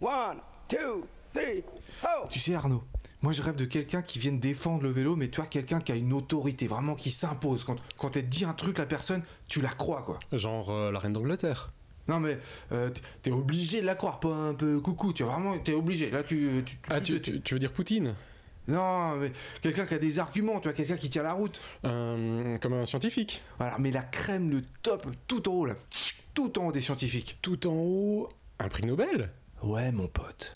One, two, three, oh Tu sais Arnaud, moi je rêve de quelqu'un qui vienne défendre le vélo, mais toi quelqu'un qui a une autorité, vraiment qui s'impose. Quand, quand elle te dit un truc, la personne, tu la crois quoi. Genre euh, la reine d'Angleterre. Non mais euh, t'es obligé de la croire, pas un peu coucou, tu vois, vraiment, t'es obligé. Là tu... tu, Ah, tu, tu- tu- tu veux dire Poutine? Non mais quelqu'un qui a des arguments, tu vois, quelqu'un qui tient la route. Euh, Comme un scientifique. Voilà, mais la crème, le top, tout en haut là. Tout en haut des scientifiques. Tout en haut, un prix Nobel? Ouais mon pote.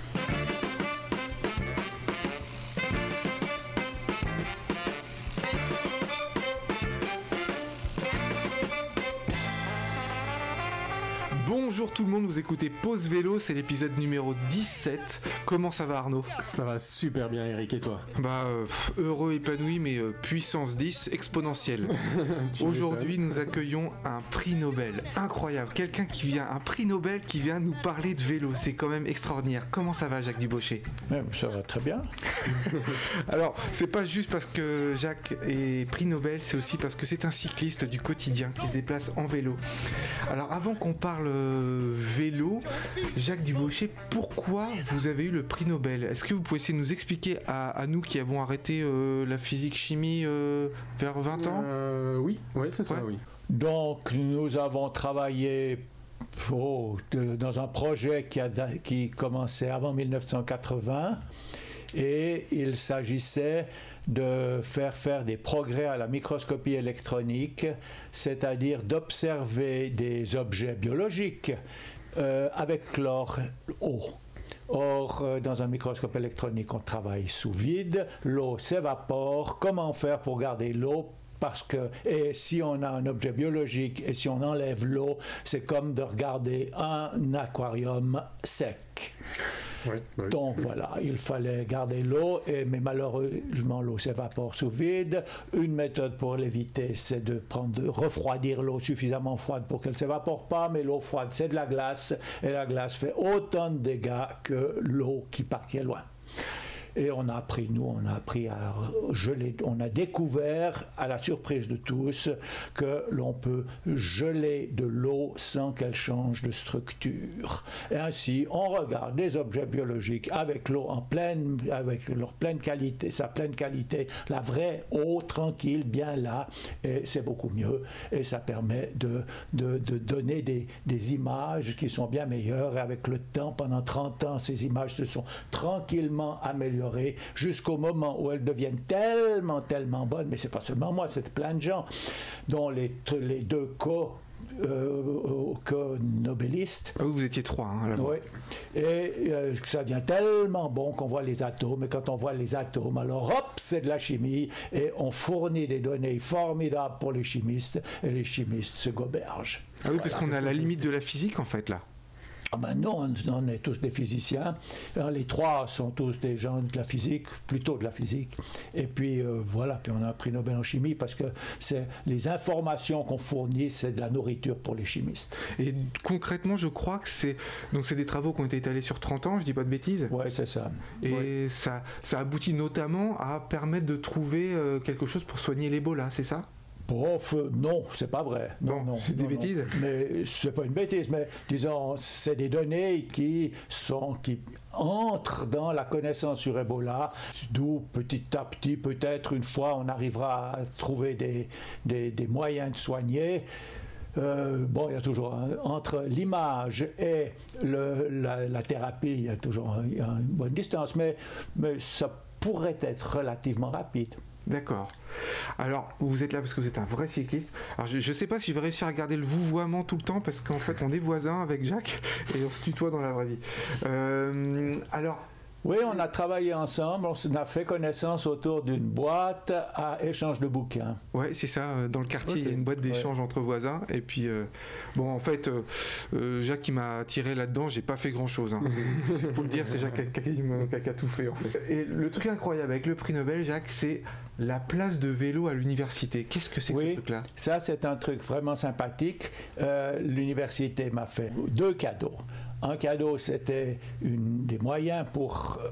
Bonjour tout le monde, vous écoutez Pause Vélo, c'est l'épisode numéro 17. Comment ça va Arnaud? Ça va super bien Eric et toi? Bah euh, heureux, épanoui, mais euh, puissance 10 exponentielle. Aujourd'hui nous accueillons un prix Nobel. Incroyable, quelqu'un qui vient, un prix Nobel qui vient nous parler de vélo, c'est quand même extraordinaire. Comment ça va Jacques Dubochet Ouais, ça va très bien. Alors, c'est pas juste parce que Jacques est prix Nobel, c'est aussi parce que c'est un cycliste du quotidien qui se déplace en vélo. Alors, avant qu'on parle euh, vélo, Jacques Dubochet, pourquoi vous avez eu le prix Nobel? Est-ce que vous pouvez essayer de nous expliquer à, à nous qui avons arrêté euh, la physique-chimie euh, vers 20 ans? Euh, Oui, ouais, c'est ça, Ouais. oui. Donc, nous avons travaillé oh, de- dans un projet qui, a, qui commençait avant 1980 et il s'agissait de faire faire des progrès à la microscopie électronique, c'est-à-dire d'observer des objets biologiques euh, avec leur eau. Or, euh, dans un microscope électronique, on travaille sous vide, l'eau s'évapore. Comment faire pour garder l'eau? Parce que et si on a un objet biologique et si on enlève l'eau, c'est comme de regarder un aquarium sec. Donc voilà, il fallait garder l'eau, mais malheureusement l'eau s'évapore sous vide. Une méthode pour l'éviter, c'est de prendre, refroidir l'eau suffisamment froide pour qu'elle ne s'évapore pas, mais l'eau froide c'est de la glace, et la glace fait autant de dégâts que l'eau qui partait loin. Et on a appris, nous, on a appris à geler, on a découvert, à la surprise de tous, que l'on peut geler de l'eau sans qu'elle change de structure. Et ainsi, on regarde les objets biologiques avec l'eau en pleine, avec leur pleine qualité, sa pleine qualité, la vraie eau tranquille, bien là, et c'est beaucoup mieux. Et ça permet de, de, de donner des, des images qui sont bien meilleures. Et avec le temps, pendant 30 ans, ces images se sont tranquillement améliorées jusqu'au moment où elles deviennent tellement, tellement bonnes. Mais c'est pas seulement moi, c'est plein de gens, dont les, les deux co euh. Ah vous étiez trois, hein. Oui. Et euh, ça devient tellement bon qu'on voit les atomes. Et quand on voit les atomes, alors hop, c'est de la chimie. Et on fournit des données formidables pour les chimistes. Et les chimistes se gobergent. Ah oui, parce qu'on est à la limite de la physique en fait là. Ah ben non, on, est tous des physiciens. Alors, les trois sont tous des gens de la physique, plutôt de la physique. Et puis euh, voilà, puis on a un prix Nobel en chimie parce que c'est les informations qu'on fournit, c'est de la nourriture pour les chimistes. Et concrètement, je crois que c'est donc c'est des travaux qui ont été étalés sur 30 ans, je dis pas de bêtises. Ouais, c'est ça. Et Ouais. ça, ça aboutit notamment à permettre de trouver euh, quelque chose pour soigner l'Ebola, c'est ça? Prof, non, c'est pas vrai. Non, Bon, non, c'est des non, non. bêtises. Mais c'est pas une bêtise, mais disons, c'est des données qui sont qui entrent dans la connaissance sur Ebola, d'où petit à petit, peut-être une fois, on arrivera à trouver des, des, des moyens de soigner. Euh, bon, il y a toujours entre l'image et le- la, la thérapie, il y a toujours une bonne distance, mais, mais ça pourrait être relativement rapide. D'accord. Alors, vous êtes là parce que vous êtes un vrai cycliste. Alors, je, je sais pas si je vais réussir à garder le vouvoiement tout le temps parce qu'en fait, on est voisins avec Jacques et on se tutoie dans la vraie vie. Euh, alors, Oui, on a travaillé ensemble, on a fait connaissance autour d'une boîte à échange de bouquins. ouais, c'est ça. euh, Dans le quartier, il y a une boîte d'échange entre voisins. Et puis, euh, bon, en fait, euh, Jacques, il m'a tiré là-dedans. J'ai pas fait grand-chose. Hein. C'est- Faut le dire, c'est Jacques qui, me- qui a- qui a tout fait, en fait. Et le truc incroyable avec le prix Nobel, Jacques, c'est la place de vélo à l'université. Qu'est-ce que c'est que ce truc-là? ça c'est un truc vraiment sympathique. Euh, L'université m'a fait deux cadeaux. Un cadeau, c'était une- des moyens pour euh,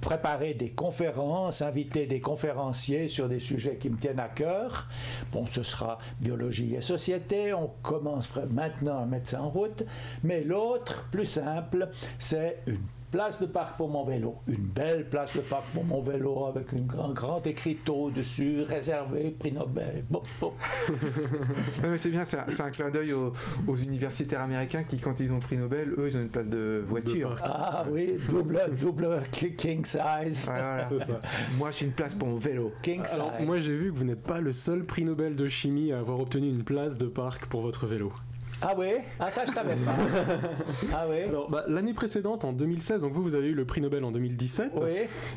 préparer des conférences, inviter des conférenciers sur des sujets qui me tiennent à cœur. Bon, ce sera biologie et société, on commence maintenant à mettre ça en route. Mais l'autre, plus simple, c'est une place de parc pour mon vélo. Une belle place de parc pour mon vélo avec un grand, grand écriteau dessus, réservé, prix Nobel. Bon, bon. C'est bien, c'est un, c'est un clin d'œil aux, aux universitaires américains qui, quand ils ont pris Nobel, eux, ils ont une place de voiture. Ah oui, double, double king size. Ouais, voilà. C'est ça. Moi, j'ai une place pour mon vélo. King size. Moi j'ai vu que vous n'êtes pas le seul prix Nobel de chimie à avoir obtenu une place de parc pour votre vélo. Ah oui Ah ça je savais pas. Ah oui Alors, bah, l'année précédente, en 2016, donc vous, vous avez eu le prix Nobel en 2017. Oui,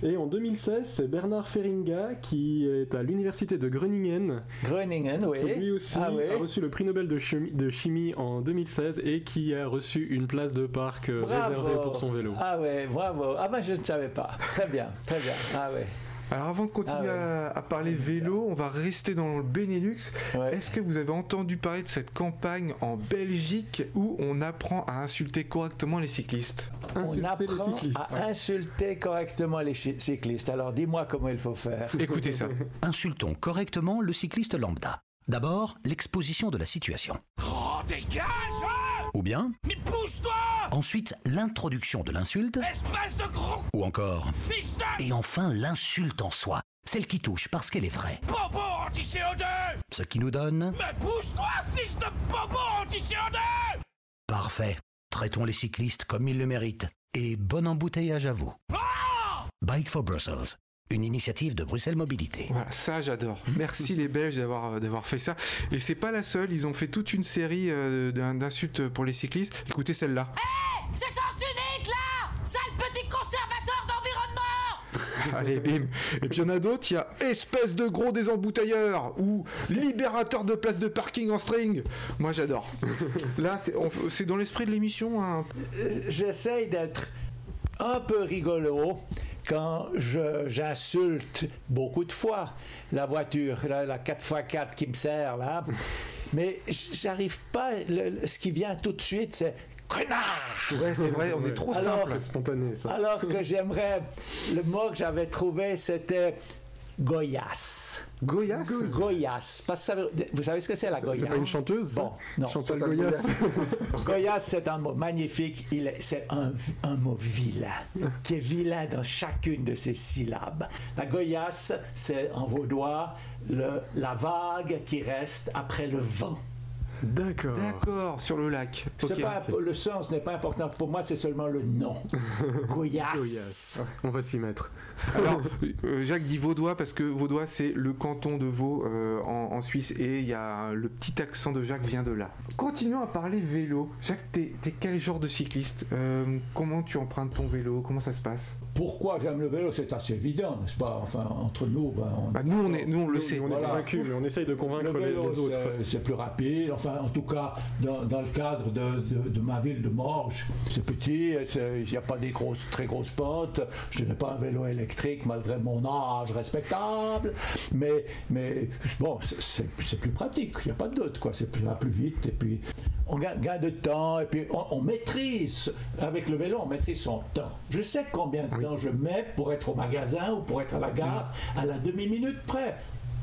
Et en 2016, c'est Bernard Feringa qui est à l'université de Groningen, Groningen, oui. qui lui aussi Ah a reçu le prix Nobel de chimie, de chimie en 2016 et qui a reçu une place de parc euh, Bravo. réservée pour son vélo. Ah oui, bravo. Ah ben je ne savais pas. Très bien, très bien. Ah oui. Alors, avant de continuer Ah ouais. à, à parler vélo, on va rester dans le Benelux. Ouais. Est-ce que vous avez entendu parler de cette campagne en Belgique où on apprend à insulter correctement les cyclistes On Insulter les apprend cyclistes. à insulter correctement les cyclistes. Alors dis-moi comment il faut faire. Écoutez ça. Insultons correctement le cycliste lambda. D'abord, l'exposition de la situation. Oh, dégage Ou bien, Mais pousse-toi ensuite, l'introduction de l'insulte. Espèce de gros Ou encore, fils de et enfin, l'insulte en soi. Celle qui touche parce qu'elle est vraie. bobo anti-CO2 Ce qui nous donne... Mais pousse-toi, fils de bobo anti-CO2 Parfait. Traitons les cyclistes comme ils le méritent. Et bon embouteillage à vous. Bike for Brussels. Une initiative de Bruxelles Mobilité. Voilà, ça j'adore. Merci les Belges d'avoir euh, d'avoir fait ça. Et c'est pas la seule, ils ont fait toute une série euh, d'in- d'insultes pour les cyclistes. Écoutez celle-là. C'est sens unique là Sale petit conservateur d'environnement Allez, bim. Et puis il y en a d'autres, il y a espèce de gros désembouteilleur ou libérateur de place de parking en string. Moi j'adore. Là, c'est on- c'est dans l'esprit de l'émission. hein. J'essaye d'être un peu rigolo quand je- j'insulte beaucoup de fois la voiture, la, la 4x4 qui me sert là. Mais j'arrive pas. le- ce qui vient tout de suite, c'est connard. Ouais, c'est vrai, on est trop Alors- simple. Spontané ça. Alors que j'aimerais. Le mot que j'avais trouvé, c'était goyasse. Goyasse Goyasse. Parce que ça veut- vous savez ce que c'est la goyasse C'est pas une chanteuse ça? Bon, non. Chantal Goyas. Goyasse, c'est un mot magnifique. Il est- C'est un, un mot vilain, qui est vilain dans chacune de ses syllabes. La goyasse, c'est en vaudois le- la vague qui reste après le vent. D'accord. D'accord, sur le lac. Pas, le sens n'est pas important pour moi, c'est seulement le nom. Goyasse. Goyas. On va s'y mettre. Alors, euh, Jacques dit Vaudois parce que Vaudois c'est le canton de Vaud euh, en, en Suisse et il y a le petit accent de Jacques vient de là. Continuons à parler vélo. Jacques, t'es es quel genre de cycliste? Euh, Comment tu empruntes ton vélo? Comment ça se passe? Pourquoi j'aime le vélo? C'est assez évident, n'est-ce pas? Enfin, entre nous, ben, on- bah, Nous on est, nous on le sait. On est convaincus, mais on essaye de convaincre Le les, vélo, les autres. c'est- c'est plus rapide. Enfin, en tout cas, dans, dans le cadre de, de- de ma ville de Morges, c'est petit, il n'y a pas des grosses, très grosses pentes. Je n'ai pas un vélo électrique malgré mon âge respectable. Mais, mais bon, c'est- plus pratique, il n'y a pas de doute. quoi. C'est plus, plus vite. Et puis, on gagne, gagne de temps. Et puis, on, on maîtrise, avec le vélo, on maîtrise son temps. Je sais combien de temps je mets pour être au magasin ou pour être à la gare à la demi-minute près.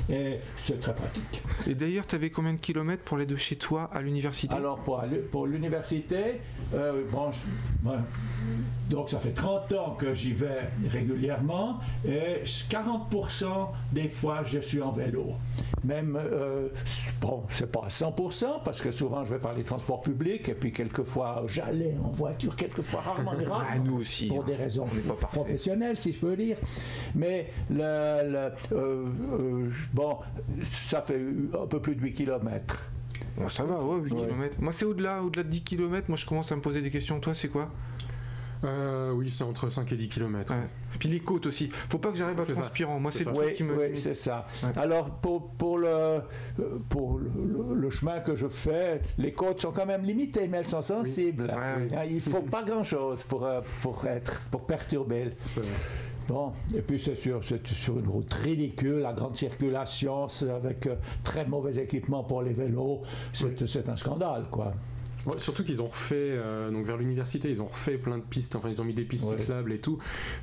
Et c'est très pratique. Et d'ailleurs, t'avais combien de kilomètres pour aller de chez toi à l'université? Alors pour, l'université, euh, bon, ouais. donc ça fait 30 ans que j'y vais régulièrement et 40% des fois je suis en vélo. Même, euh, bon, c'est pas à 100% parce que souvent je vais par les transports publics et puis quelquefois j'allais en voiture, quelquefois rarement les rares. Ah, nous aussi, Pour hein. des raisons pas professionnelles si je peux dire. Mais le, le- euh, euh, bon, ça fait un peu plus de 8 km. Bon, ça va, ouais, 8 Ouais. km. Moi c'est au-delà, au-delà de 10 km, moi je commence à me poser des questions. Toi c'est quoi? Euh, oui, c'est entre 5 et 10 km. Ouais. Puis les côtes aussi. Faut pas que j'arrive à C'est ça. transpirant. Moi C'est Oui, qui me. oui, c'est ça. Ouais. Alors, pour, pour, le, pour le, chemin que je fais, les côtes sont quand même limitées, mais elles sont sensibles. Ouais, oui. Hein, Il faut pas grand-chose pour, euh, pour, être, pour perturber. Bon, et puis c'est sur, c'est sur une route ridicule, la grande circulation, avec euh, très mauvais équipement pour les vélos. C'est c'est un scandale, quoi. Ouais, surtout qu'ils ont refait, euh, donc vers l'université, ils ont refait plein de pistes, enfin ils ont mis des pistes Ouais. cyclables et tout.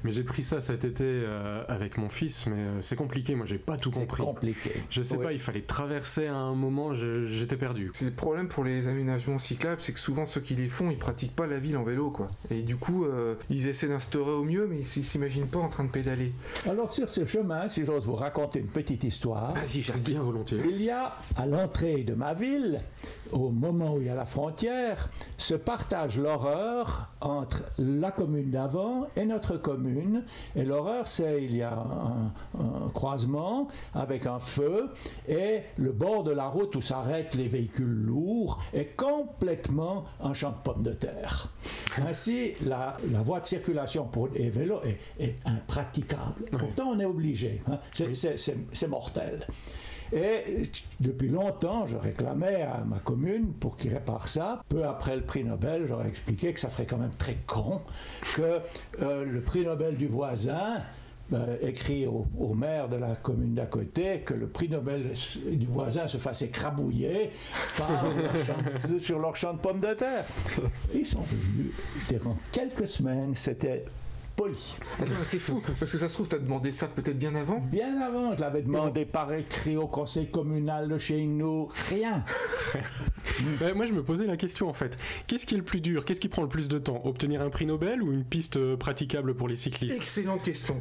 Mais j'ai pris ça cet été euh, avec mon fils, mais euh, c'est compliqué, moi j'ai pas tout C'est compris. compliqué. Je sais Ouais. pas, il fallait traverser à un moment, j'étais perdu. C'est le problème pour les aménagements cyclables, c'est que souvent ceux qui les font, ils pratiquent pas la ville en vélo, quoi. Et du coup, euh, ils essaient d'instaurer au mieux, mais ils s'imaginent pas en train de pédaler. Alors sur ce chemin, si j'ose vous raconter une petite histoire, Vas-y, Jacques. Bien volontiers. il y a à l'entrée de ma ville, au moment où il y a la frontière, se partage l'horreur entre la commune d'avant et notre commune. Et l'horreur, c'est il y a un, un croisement avec un feu et le bord de la route où s'arrêtent les véhicules lourds est complètement un champ de pommes de terre. Ainsi, la, la voie de circulation pour les vélos est, est impraticable. Pourtant, on est obligé. hein. C'est mortel. Et depuis longtemps, je réclamais à ma commune pour qu'il répare ça. Peu après le prix Nobel, j'aurais expliqué que ça ferait quand même très con que euh, le prix Nobel du voisin euh, écrit au, au maire de la commune d'à côté que le prix Nobel du voisin se fasse écrabouiller par leur champ- sur leur champ de pommes de terre. Ils sont venus, durant quelques semaines, c'était poli. Mais c'est fou, parce que ça se trouve, t'as demandé ça peut-être bien avant. Bien avant, je l'avais demandé par écrit au conseil communal de chez nous. Rien. Ouais, moi je me posais la question en fait. Qu'est-ce qui est le plus dur? Qu'est-ce qui prend le plus de temps? Obtenir un prix Nobel ou une piste euh, praticable pour les cyclistes? Excellente question.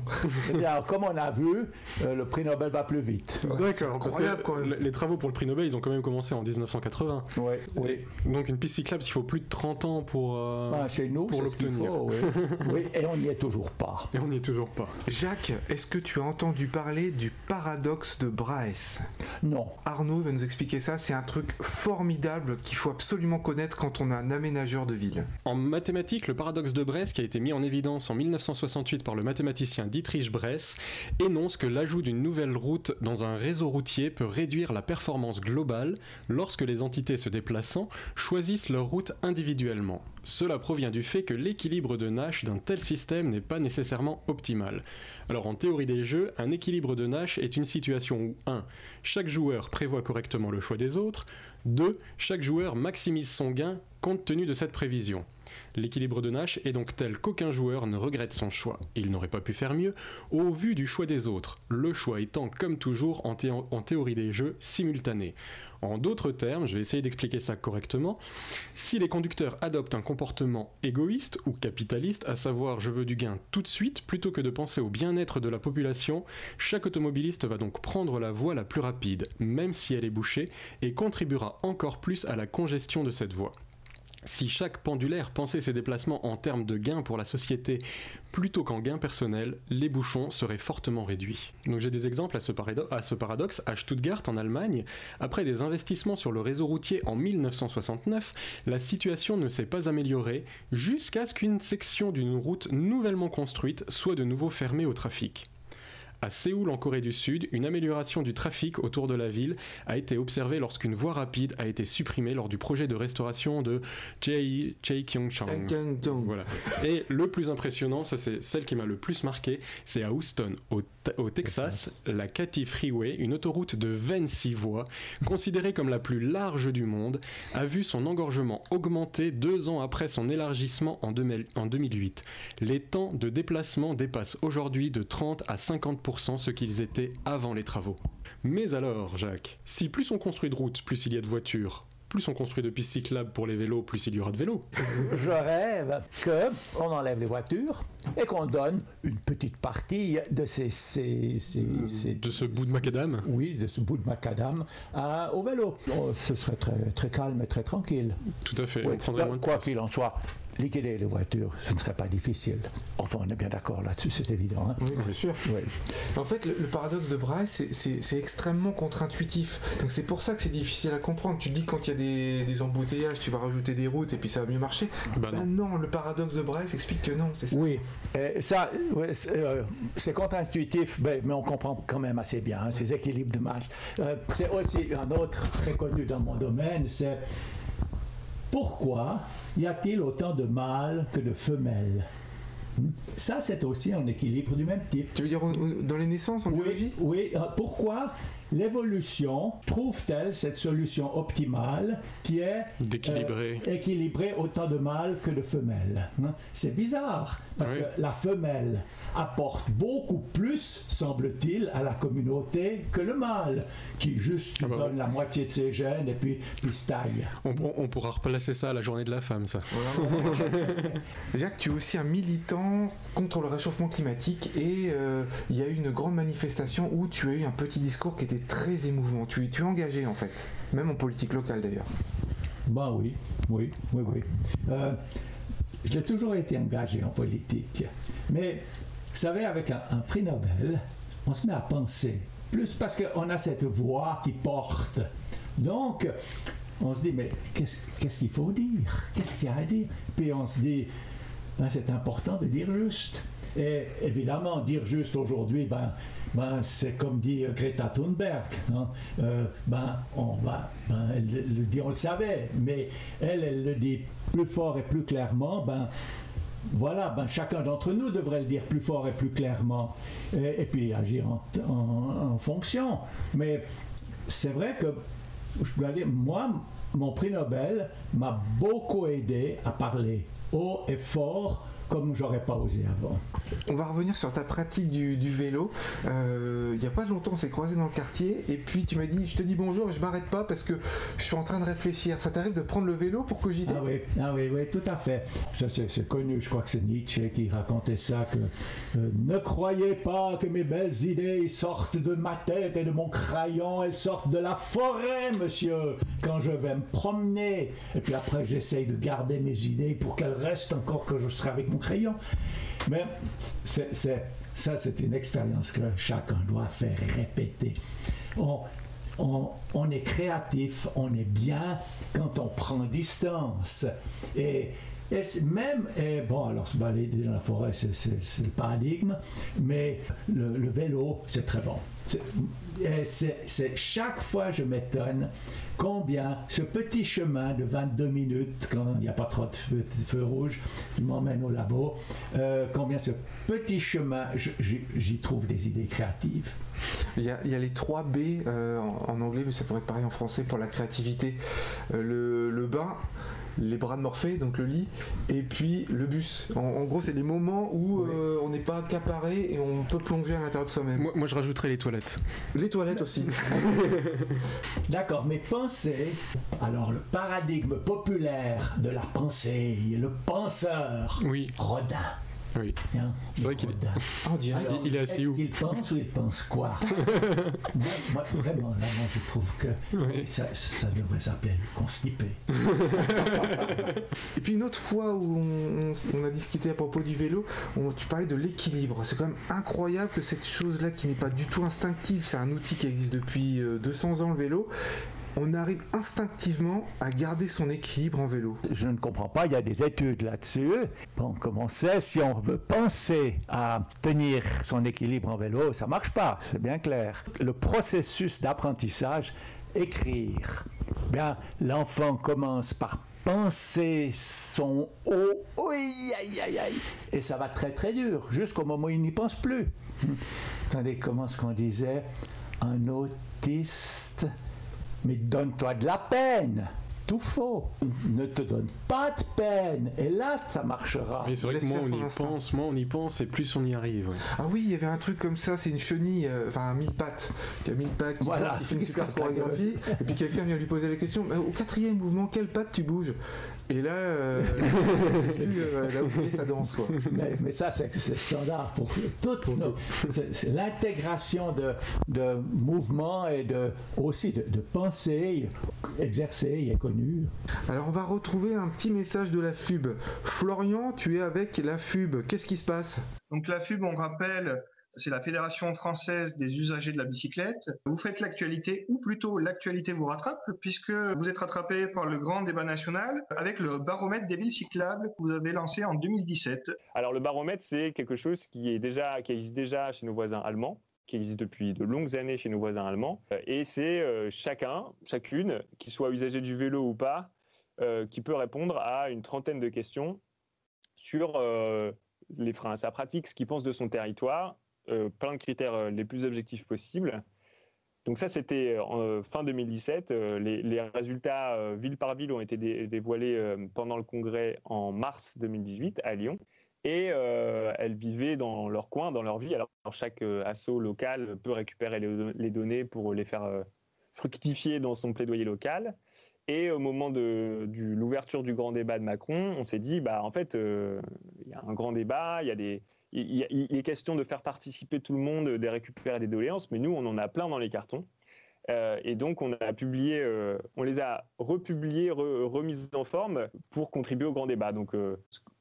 Eh bien, comme on a vu, euh, le prix Nobel va plus vite. D'accord, parce que incroyable, quand même. le- les travaux pour le prix Nobel, ils ont quand même commencé en 1980. Oui, oui. Donc une piste cyclable, il faut plus de 30 ans pour... euh, Ah, chez nous, pour l'obtenir. oui. Oui, et on n'y est toujours pas. Et on n'y est toujours pas. Jacques, est-ce que tu as entendu parler du paradoxe de Brahes Non. Arnaud va nous expliquer ça, c'est un truc formidable qu'il faut absolument connaître quand on est un aménageur de ville. En mathématiques, le paradoxe de Bresse, qui a été mis en évidence en 1968 par le mathématicien Dietrich Bress, énonce que l'ajout d'une nouvelle route dans un réseau routier peut réduire la performance globale lorsque les entités se déplaçant choisissent leur route individuellement. Cela provient du fait que l'équilibre de Nash d'un tel système n'est pas nécessairement optimal. Alors en théorie des jeux, un équilibre de Nash est une situation où 1. Chaque joueur prévoit correctement le choix des autres, 2. Chaque joueur maximise son gain compte tenu de cette prévision. L'équilibre de Nash est donc tel qu'aucun joueur ne regrette son choix. Il n'aurait pas pu faire mieux au vu du choix des autres, le choix étant comme toujours en, thé- en théorie des jeux simultané. En d'autres termes, je vais essayer d'expliquer ça correctement, si les conducteurs adoptent un comportement égoïste ou capitaliste, à savoir je veux du gain tout de suite, plutôt que de penser au bien-être de la population, chaque automobiliste va donc prendre la voie la plus rapide, même si elle est bouchée, et contribuera encore plus à la congestion de cette voie. Si chaque pendulaire pensait ses déplacements en termes de gains pour la société plutôt qu'en gains personnels, les bouchons seraient fortement réduits. Donc j'ai des exemples à ce, à ce paradoxe. À Stuttgart, en Allemagne, après des investissements sur le réseau routier en 1969, la situation ne s'est pas améliorée jusqu'à ce qu'une section d'une route nouvellement construite soit de nouveau fermée au trafic. À Séoul, en Corée du Sud, une amélioration du trafic autour de la ville a été observée lorsqu'une voie rapide a été supprimée lors du projet de restauration de Cheikyeongchang. Voilà. Et le plus impressionnant, ça c'est celle qui m'a le plus marqué, c'est à Houston, au, au Texas, la Cathy Freeway, une autoroute de 26 voies, considérée comme la plus large du monde, a vu son engorgement augmenter deux ans après son élargissement en 2000 en 2008. Les temps de déplacement dépassent aujourd'hui de 30 à 50% ce qu'ils étaient avant les travaux. Mais alors, Jacques, si plus on construit de routes, plus il y a de voitures, plus on construit de pistes cyclables pour les vélos, plus il y aura de vélos. Je rêve que on enlève les voitures et qu'on donne une petite partie de ces, ces- ces- ces- De ce bout de macadam oui, de ce bout de macadam à- au vélo. Oh, ce serait très, très calme et très tranquille. Tout à fait, Oui, on prendrait moins de quoi qu'il en soit, liquider les voitures, ce ne serait pas difficile. Enfin, on est bien d'accord là-dessus, c'est évident. hein. Oui, bien sûr. Oui. En fait, le, le paradoxe de Brahe, c'est- extrêmement contre-intuitif. Donc c'est pour ça que c'est difficile à comprendre. Tu te dis que quand il y a des, des embouteillages, tu vas rajouter des routes et puis ça va mieux marcher. Bah Bah non, le paradoxe de Brahe explique que non, c'est ça. Oui, et ça, ouais, c'est euh, c'est contre-intuitif, ben, mais on comprend quand même assez bien hein, ces équilibres de marge. Euh, c'est aussi un autre très connu dans mon domaine, c'est pourquoi y a-t-il autant de mâles que de femelles Hmm? Ça, c'est aussi un équilibre du même type. Tu veux dire dans les naissances, en Oui, biologie? oui, euh, pourquoi l'évolution trouve-t-elle cette solution optimale qui est D'équilibrer. euh, équilibrer autant de mâles que de femelles hein? C'est bizarre, parce Oui. que la femelle apporte beaucoup plus, semble-t-il, à la communauté que le mâle, qui juste Ah bah donne oui. la moitié de ses gènes et puis, puis se taille. On, on- on pourra replacer ça à la journée de la femme, ça. Jacques, tu es aussi un militant contre le réchauffement climatique et euh, il y a eu une grande manifestation où tu as eu un petit discours qui était très émouvant. Tu, tu es engagé en fait, même en politique locale d'ailleurs. Ben oui, oui, oui, oui. Euh, j'ai toujours été engagé en politique. Mais, vous savez, avec un, prix Nobel, on se met à penser. Plus parce qu'on a cette voix qui porte. Donc, on se dit, mais qu'est-ce qu'est-ce qu'il faut dire? Qu'est-ce qu'il y a à dire? Puis on se dit, ben, c'est important de dire juste. Et évidemment, dire juste aujourd'hui, ben, ben, c'est comme dit euh, Greta Thunberg. hein. Ben, on va, ben, elle le dit, on le savait, mais elle, elle le dit plus fort et plus clairement. Ben, voilà, ben, chacun d'entre nous devrait le dire plus fort et plus clairement, et, puis agir en, en- en fonction. Mais c'est vrai que, je dois dire, moi, mon prix Nobel m'a beaucoup aidé à parler haut et fort comme j'aurais pas osé avant. On va revenir sur ta pratique du, du vélo. Euh, il n'y a pas longtemps, on s'est croisés dans le quartier et puis tu m'as dit je te dis bonjour et je m'arrête pas parce que je suis en train de réfléchir. Ça t'arrive de prendre le vélo pour cogiter? Ah oui, ah oui, oui, tout à fait. Ça, c'est, c'est connu, je crois que c'est Nietzsche qui racontait ça, que euh, ne croyez pas que mes belles idées sortent de ma tête et de mon crayon, elles sortent de la forêt, monsieur, quand je vais me promener. Et puis après, j'essaye de garder mes idées pour qu'elles restent encore que je serai avec mon crayon. Mais c'est- ça, c'est une expérience que chacun doit faire répéter. On, on, on est créatif, on est bien quand on prend distance. Et, et même, et bon, alors se balader dans la forêt, c'est, le paradigme, mais le, vélo, c'est très bon. Et c'est, chaque fois, je m'étonne combien ce petit chemin de 22 minutes, quand il n'y a pas trop de feux, de feux rouges, qui m'emmène au labo, euh, combien ce petit chemin, j'y trouve des idées créatives. Il y, a, les 3 B euh, en, anglais, mais ça pourrait être pareil en français pour la créativité. Euh, le bain, les bras de Morphée, donc le lit, et puis le bus. En, en gros, c'est les moments où Oui. euh, on n'est pas accaparé et on peut plonger à l'intérieur de soi-même. Moi, moi, je rajouterais les toilettes. Les toilettes aussi. D'accord, mais pensez, alors le paradigme populaire de la pensée, le penseur, Oui, Rodin. Oui. C'est vrai qu'il est- Rodin. On dirait. Alors, il est assis est-ce où qu'il pense ou il pense quoi moi, moi, Vraiment, là, moi, je trouve que Oui. ça, ça devrait s'appeler le constipé. Et puis une autre fois où on, on- on a discuté à propos du vélo, on- tu parlais de l'équilibre. C'est quand même incroyable que cette chose-là qui n'est pas du tout instinctive, c'est un outil qui existe depuis euh, 200 ans le vélo, on arrive instinctivement à garder son équilibre en vélo. Je ne comprends pas, il y a des études là-dessus. Bon, comme on sait, si on veut penser à tenir son équilibre en vélo, ça marche pas, c'est bien clair. Le processus d'apprentissage, écrire. Bien, l'enfant commence par penser son haut, aïe, aïe, aïe, aïe, et ça va très très dur, jusqu'au moment où il n'y pense plus. Hum. Attendez, comment est-ce qu'on disait? Un autiste mais donne-toi de la peine. Tout faux. Ne te donne pas de peine. Et là, ça marchera. Oui, c'est vrai que moins faire on y instinct. pense, moins on y pense, et plus on y arrive. ouais. Ah oui, il y avait un truc comme ça, c'est une chenille, euh, enfin un mille pattes, qui a mille pattes, qui, Voilà. pense qu'il fait une Qui super chorégraphie, et puis quelqu'un vient lui poser la question, Mais au quatrième mouvement, quelle patte tu bouges? Et là, euh, c'est plus, euh, elle a oublié sa danse, quoi. Mais, mais ça, c'est standard pour toutes nos- C'est c'est l'intégration de, de mouvements et de, aussi de, de pensée exercée et connue. Alors on va retrouver un petit message de la FUB. Florian, tu es avec la FUB, qu'est-ce qui se passe? Donc la FUB, on rappelle, c'est la Fédération française des usagers de la bicyclette. Vous faites l'actualité, ou plutôt l'actualité vous rattrape, puisque vous êtes rattrapé par le grand débat national avec le baromètre des villes cyclables que vous avez lancé en 2017. Alors le baromètre, c'est quelque chose qui, est déjà, qui existe déjà chez nos voisins allemands, qui existe depuis de longues années chez nos voisins allemands. Euh, Et c'est euh, chacun, chacune, qu'il soit usager du vélo ou pas, euh, qui peut répondre à une trentaine de questions sur euh, les freins à sa pratique, ce qu'il pense de son territoire, euh, plein de critères euh, les plus objectifs possibles. Donc ça, c'était en fin 2017. Les, les résultats ville par ville ont été dévoilés pendant le congrès en mars 2018 à Lyon et euh, elles vivaient dans leur coin, dans leur vie. Alors chaque euh, assaut local peut récupérer les, données pour les faire euh, fructifier dans son plaidoyer local. Et au moment de, l'ouverture du grand débat de Macron, on s'est dit, bah en fait, il y a un grand débat, il y a des, est question de faire participer tout le monde, de récupérer des doléances, mais nous, on en a plein dans les cartons. et donc, on a publié, on les a republiés, remises en forme pour contribuer au grand débat. Donc,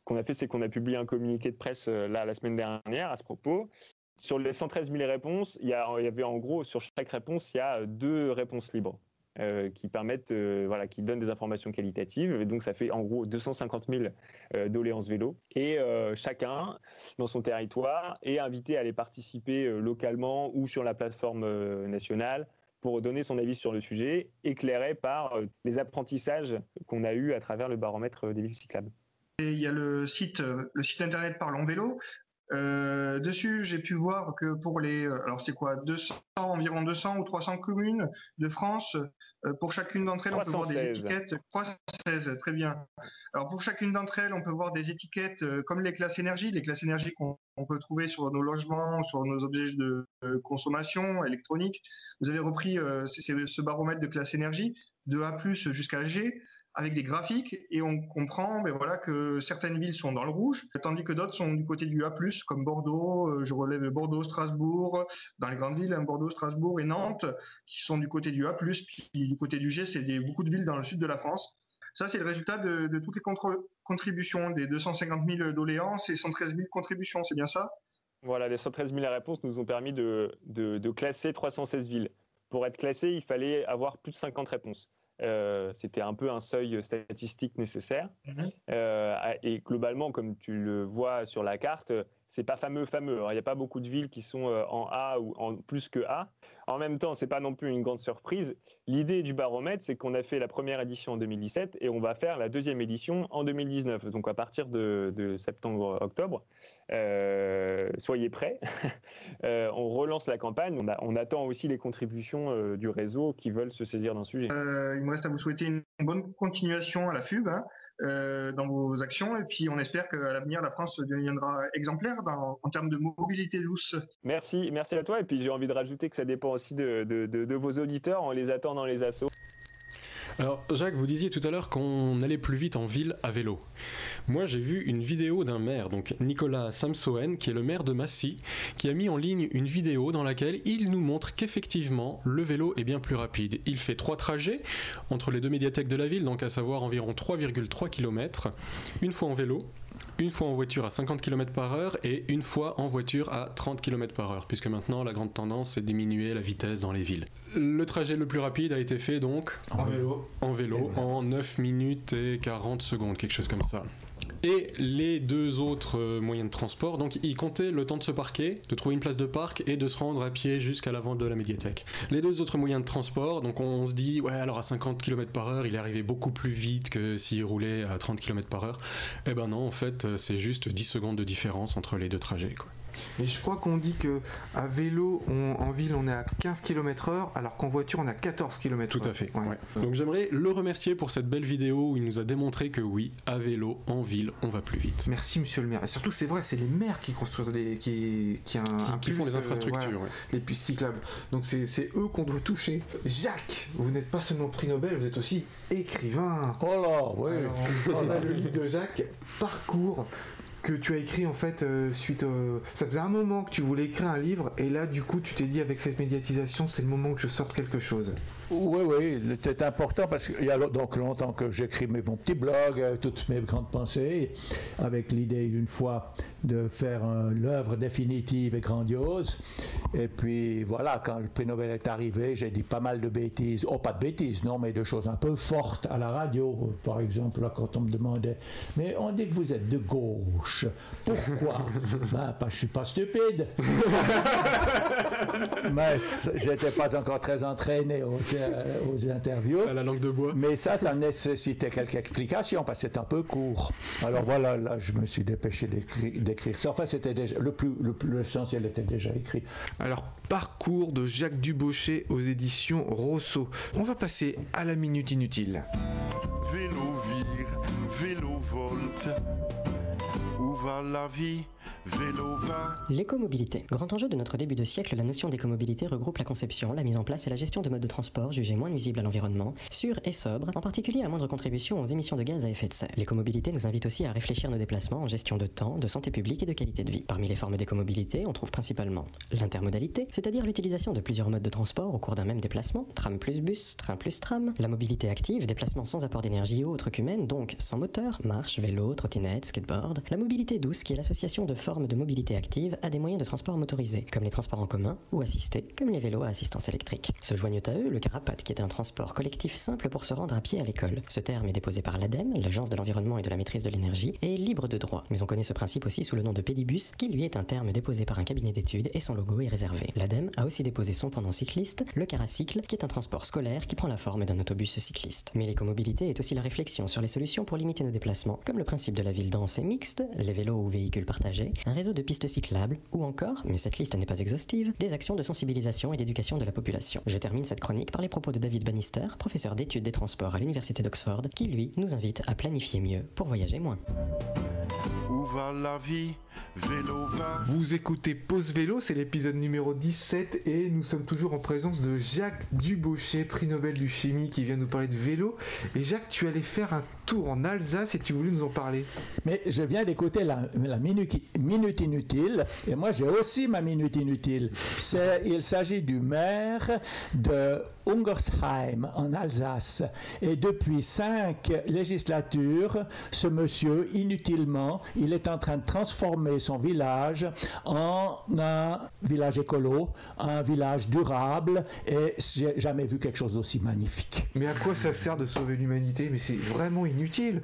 qu'on a fait, c'est qu'on a publié un communiqué de presse euh, là la semaine dernière à ce propos. Sur les 113 000 réponses, il y, avait en gros sur chaque réponse, il y a deux réponses libres. Euh, qui permettent, euh, voilà, qui donnent des informations qualitatives. Donc, ça fait en gros 250 000 doléances vélo. Et chacun, dans son territoire, est invité à aller participer localement ou sur la plateforme nationale pour donner son avis sur le sujet, éclairé par les apprentissages qu'on a eus à travers le baromètre des villes cyclables il y a le site, euh, le site internet Parlons Vélo. Euh, dessus, j'ai pu voir que pour les, euh, alors c'est quoi, 200, environ 200 ou 300 communes de France, pour chacune d'entre elles, on peut voir des étiquettes. 316, très bien. Alors pour chacune d'entre elles, on peut voir des étiquettes comme les classes énergie, les classes énergie qu'on peut trouver sur nos logements, sur nos objets de consommation électronique. Vous avez repris ce baromètre de classe énergie de A+ jusqu'à G avec des graphiques et on comprend ben voilà, que certaines villes sont dans le rouge, tandis que d'autres sont du côté du A+, comme Bordeaux, euh, je relève Bordeaux, Strasbourg, dans les grandes villes, hein, Bordeaux, Strasbourg et Nantes, qui sont du côté du A+, puis du côté du G, c'est beaucoup de villes dans le sud de la France. Ça, c'est le résultat de, toutes les contributions, des 250 000 doléances et 113 000 contributions, c'est bien ça? Voilà, les 113 000 réponses nous ont permis de, de classer 316 villes. Pour être classé, il fallait avoir plus de 50 réponses. Euh, c'était un peu un seuil statistique nécessaire. Mhm. Euh, et globalement, comme tu le vois sur la carte, c'est pas fameux fameux. Il n'y a pas beaucoup de villes qui sont euh, en A ou en plus que A. En même temps, c'est pas non plus une grande surprise. L'idée du baromètre, c'est qu'on a fait la première édition en 2017 et on va faire la deuxième édition en 2019. Donc à partir de, septembre-octobre, euh, soyez prêts. Euh, on relance la campagne. On, attend aussi les contributions du réseau qui veulent se saisir d'un sujet. il me reste à vous souhaiter une bonne continuation à la FUB hein, dans vos actions et puis on espère qu'à l'avenir la France deviendra exemplaire en termes de mobilité douce. Merci, merci à toi. Et puis j'ai envie de rajouter que ça dépend aussi de, vos auditeurs. On les attend dans les assauts. Alors Jacques, vous disiez tout à l'heure qu'on allait plus vite en ville à vélo. Moi j'ai vu une vidéo d'un maire, donc Nicolas Samsoen, qui est le maire de Massy, qui a mis en ligne une vidéo dans laquelle il nous montre qu'effectivement le vélo est bien plus rapide. Il fait trois trajets entre les deux médiathèques de la ville, donc à savoir environ 3,3 km, une fois en vélo, une fois en voiture à 50 km par heure et une fois en voiture à 30 km par heure, puisque maintenant la grande tendance c'est de diminuer la vitesse dans les villes. Le trajet le plus rapide a été fait donc en vélo, en, vélo, en 9 minutes et 40 secondes, quelque chose comme ça et les deux autres euh, moyens de transport. Donc il comptait le temps de se parquer, de trouver une place de parc et de se rendre à pied jusqu'à l'avant de la médiathèque. Les deux autres moyens de transport, donc on, se dit, ouais, alors à 50 km par heure, il est arrivé beaucoup plus vite que s'il roulait à 30 km par heure. Eh ben non, en fait, euh, c'est juste 10 secondes de différence entre les deux trajets. Quoi. Et je crois qu'on dit que à vélo, en ville, on est à 15 km/h, alors qu'en voiture, on est à 14 km/h. Tout à fait. Donc j'aimerais le remercier pour cette belle vidéo où il nous a démontré que oui, à vélo, en ville, on va plus vite. Merci, monsieur le maire. Et surtout, c'est vrai, c'est les maires qui construisent des, qui, qui, qui, font les euh, infrastructures, les pistes cyclables. Donc c'est eux qu'on doit toucher. Jacques, vous n'êtes pas seulement prix Nobel, vous êtes aussi écrivain. Oh là, oui. on a le livre de Jacques, Parcours que tu as écrit en fait euh, suite. Ça faisait un moment que tu voulais écrire un livre et là du coup tu t'es dit avec cette médiatisation c'est le moment que je sorte quelque chose. Oui, oui, c'était important parce qu'il y a donc longtemps que j'écris mes mon petit blog, euh, toutes mes grandes pensées, avec l'idée d'une fois de faire l'œuvre définitive et grandiose. Et puis voilà, quand le prix Nobel est arrivé, j'ai dit pas mal de bêtises, oh pas de bêtises, non, mais de choses un peu fortes à la radio, par exemple, là, quand on me demandait, mais on dit que vous êtes de gauche, pourquoi? Ben, pas, je suis pas stupide. mais j'étais pas encore très entraîné, euh, aux interviews. À la langue de bois. Mais ça, ça nécessitait quelques explications parce que c'est un peu court. Alors voilà, là, je me suis dépêché d'écri- d'écrire ça. Enfin, c'était déjà le plus, le plus l'essentiel était déjà écrit. Alors, parcours de Jacques Dubochet aux éditions Rousseau. On va passer à la minute inutile. Vélo vire, vélo volte. Où va la vie? L'écomobilité. Grand enjeu de notre début de siècle, la notion d'écomobilité regroupe la conception, la mise en place et la gestion de modes de transport jugés moins nuisibles à l'environnement, sûrs et sobres, en particulier à moindre contribution aux émissions de gaz à effet de serre. L'écomobilité nous invite aussi à réfléchir nos déplacements en gestion de temps, de santé publique et de qualité de vie. Parmi les formes d'écomobilité, on trouve principalement l'intermodalité, c'est-à-dire l'utilisation de plusieurs modes de transport au cours d'un même déplacement, tram plus bus, train plus tram, la mobilité active, déplacement sans apport d'énergie autre qu'humaine, donc sans moteur, marche, vélo, trottinette, skateboard, la mobilité douce qui est l'association de formes de mobilité active à des moyens de transport motorisés, comme les transports en commun ou assistés, comme les vélos à assistance électrique. Se joignent à eux le carapate, qui est un transport collectif simple pour se rendre à pied à l'école. Ce terme est déposé par l'ADEME, l'Agence de l'environnement et de la maîtrise de l'énergie, et est libre de droit. Mais on connaît ce principe aussi sous le nom de pédibus, qui lui est un terme déposé par un cabinet d'études et son logo est réservé. L'ADEME a aussi déposé son pendant cycliste, le caracycle, qui est un transport scolaire qui prend la forme d'un autobus cycliste. Mais l'écomobilité est aussi la réflexion sur les solutions pour limiter nos déplacements, comme le principe de la ville dense et mixte, les vélos ou véhicules partagés, un réseau de pistes cyclables, ou encore, mais cette liste n'est pas exhaustive, des actions de sensibilisation et d'éducation de la population. Je termine cette chronique par les propos de David Bannister, professeur d'études des transports à l'université d'Oxford, qui lui nous invite à planifier mieux pour voyager moins. Où va la vie Vélo va. Vous écoutez Pause Vélo, c'est l'épisode numéro 17 et nous sommes toujours en présence de Jacques Dubochet, prix Nobel du chimie, qui vient nous parler de vélo. Et Jacques, tu allais faire un tour en Alsace et tu voulais nous en parler. Mais je viens d'écouter la, la minute, minute inutile, et moi j'ai aussi ma minute inutile. C'est- Il s'agit du maire de Ungersheim en Alsace. Et depuis cinq législatures, ce monsieur, inutilement, il est en train de transformer son village en un village écolo, un village durable, et j'ai jamais vu quelque chose d'aussi magnifique. Mais à quoi ça sert de sauver l'humanité? Mais c'est vraiment inutile.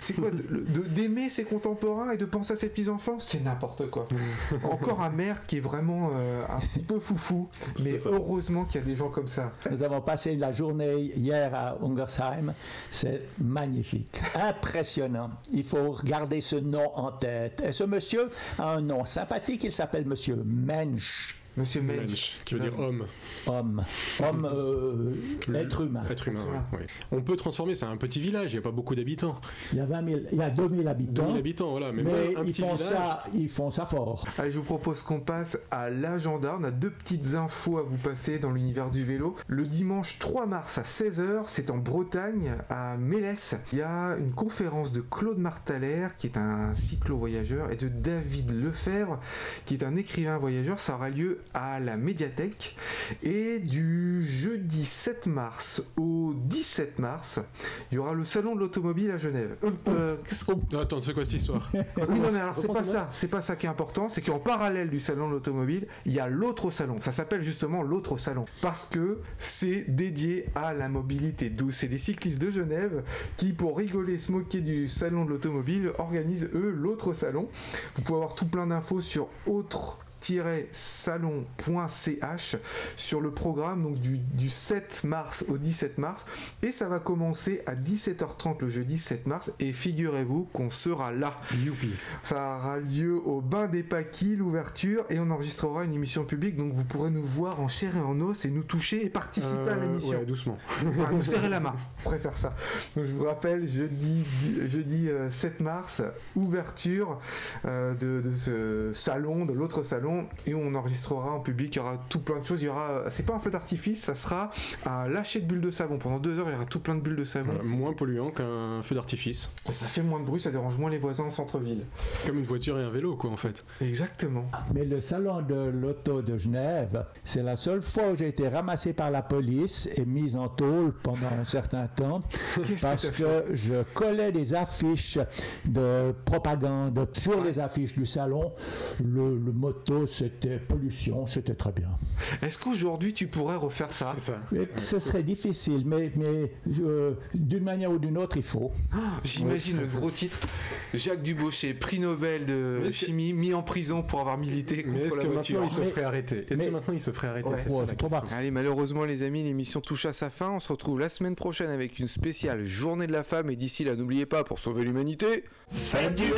C'est quoi D'aimer ses contemporains et de penser à ses petits-enfants? C'est n'importe quoi. Encore un maire qui est vraiment euh, un petit peu foufou. Mais heureusement qu'il y a des gens comme ça. Nous avons passé la journée hier à Ungersheim. C'est magnifique, impressionnant. Il faut garder ce nom en Et ce monsieur a un nom sympathique. Il s'appelle Monsieur Mensch. Monsieur Mensch. Mensch, qui veut dire homme. Homme. Homme, euh, être humain. Être humain, Être ouais, humain. ouais. On peut transformer, c'est un petit village, il n'y a pas beaucoup d'habitants. Il y a 20 000, il y a 2000 habitants. 2000 habitants, voilà. Mais, un ils petit font, village. ça, ils font ça fort. Allez, je vous propose qu'on passe à l'agenda. On a deux petites infos à vous passer dans l'univers du vélo. Le dimanche 3 mars à 16h, c'est en Bretagne, à Mélès. Il y a une conférence de Claude Martaler, qui est un cyclo-voyageur, et de David Lefebvre, qui est un écrivain voyageur. Ça aura lieu à la médiathèque. Et du jeudi 7 mars au 17 mars, il y aura le salon de l'automobile à Genève. Euh, Oh, attends, c'est quoi cette histoire? Oui, non, mais alors c'est pas ça, c'est pas ça qui est important, c'est qu'en parallèle du salon de l'automobile, il y a l'autre salon. Ça s'appelle justement l'autre salon parce que c'est dédié à la mobilité douce. C'est les cyclistes de Genève qui, pour rigoler, se moquer du salon de l'automobile, organisent eux l'autre salon. Vous pouvez avoir tout plein d'infos sur autre salon.ch sur le programme donc du, du 7 mars au 17 mars et ça va commencer à 17h30 le jeudi 7 mars et figurez-vous qu'on sera là Youpi. ça aura lieu au Bain des Paquis, l'ouverture, et on enregistrera une émission publique, donc vous pourrez nous voir en chair et en os et nous toucher et participer à Euh, l'émission. ouais, doucement. Enfin, nous serrer la main, on préfère ça. Donc je vous rappelle, jeudi, di- jeudi euh, 7 mars, ouverture euh, de, de ce salon, de l'autre salon, et on enregistrera en public, il y aura tout plein de choses, il y aura, c'est pas un feu d'artifice, ça sera un lâcher de bulles de savon. Pendant deux heures, il y aura tout plein de bulles de savon. Voilà, moins polluant qu'un feu d'artifice. Ça fait moins de bruit, ça dérange moins les voisins en centre-ville. Comme une voiture et un vélo, quoi, en fait. Exactement. Mais le salon de l'auto de Genève, c'est la seule fois où j'ai été ramassé par la police et mis en tôle pendant un certain temps parce que je collais des affiches de propagande sur les affiches du salon. Le, le motto c'était pollution, c'était très bien. Est-ce qu'aujourd'hui tu pourrais refaire ça? Et ce serait difficile, mais, mais euh, d'une manière ou d'une autre, il faut. J'imagine le gros titre Jacques Dubochet, prix Nobel de Mais que- chimie, mis en prison pour avoir milité Mais contre est-ce la que voiture. maintenant il se Mais- ferait arrêter? Est-ce mais- que maintenant il se ferait arrêter? Ouais. C'est ça, Ouais, la bas. Allez, malheureusement les amis, l'émission touche à sa fin. On se retrouve la semaine prochaine avec une spéciale journée de la femme. Et d'ici là, n'oubliez pas, pour sauver l'humanité, faites du vélo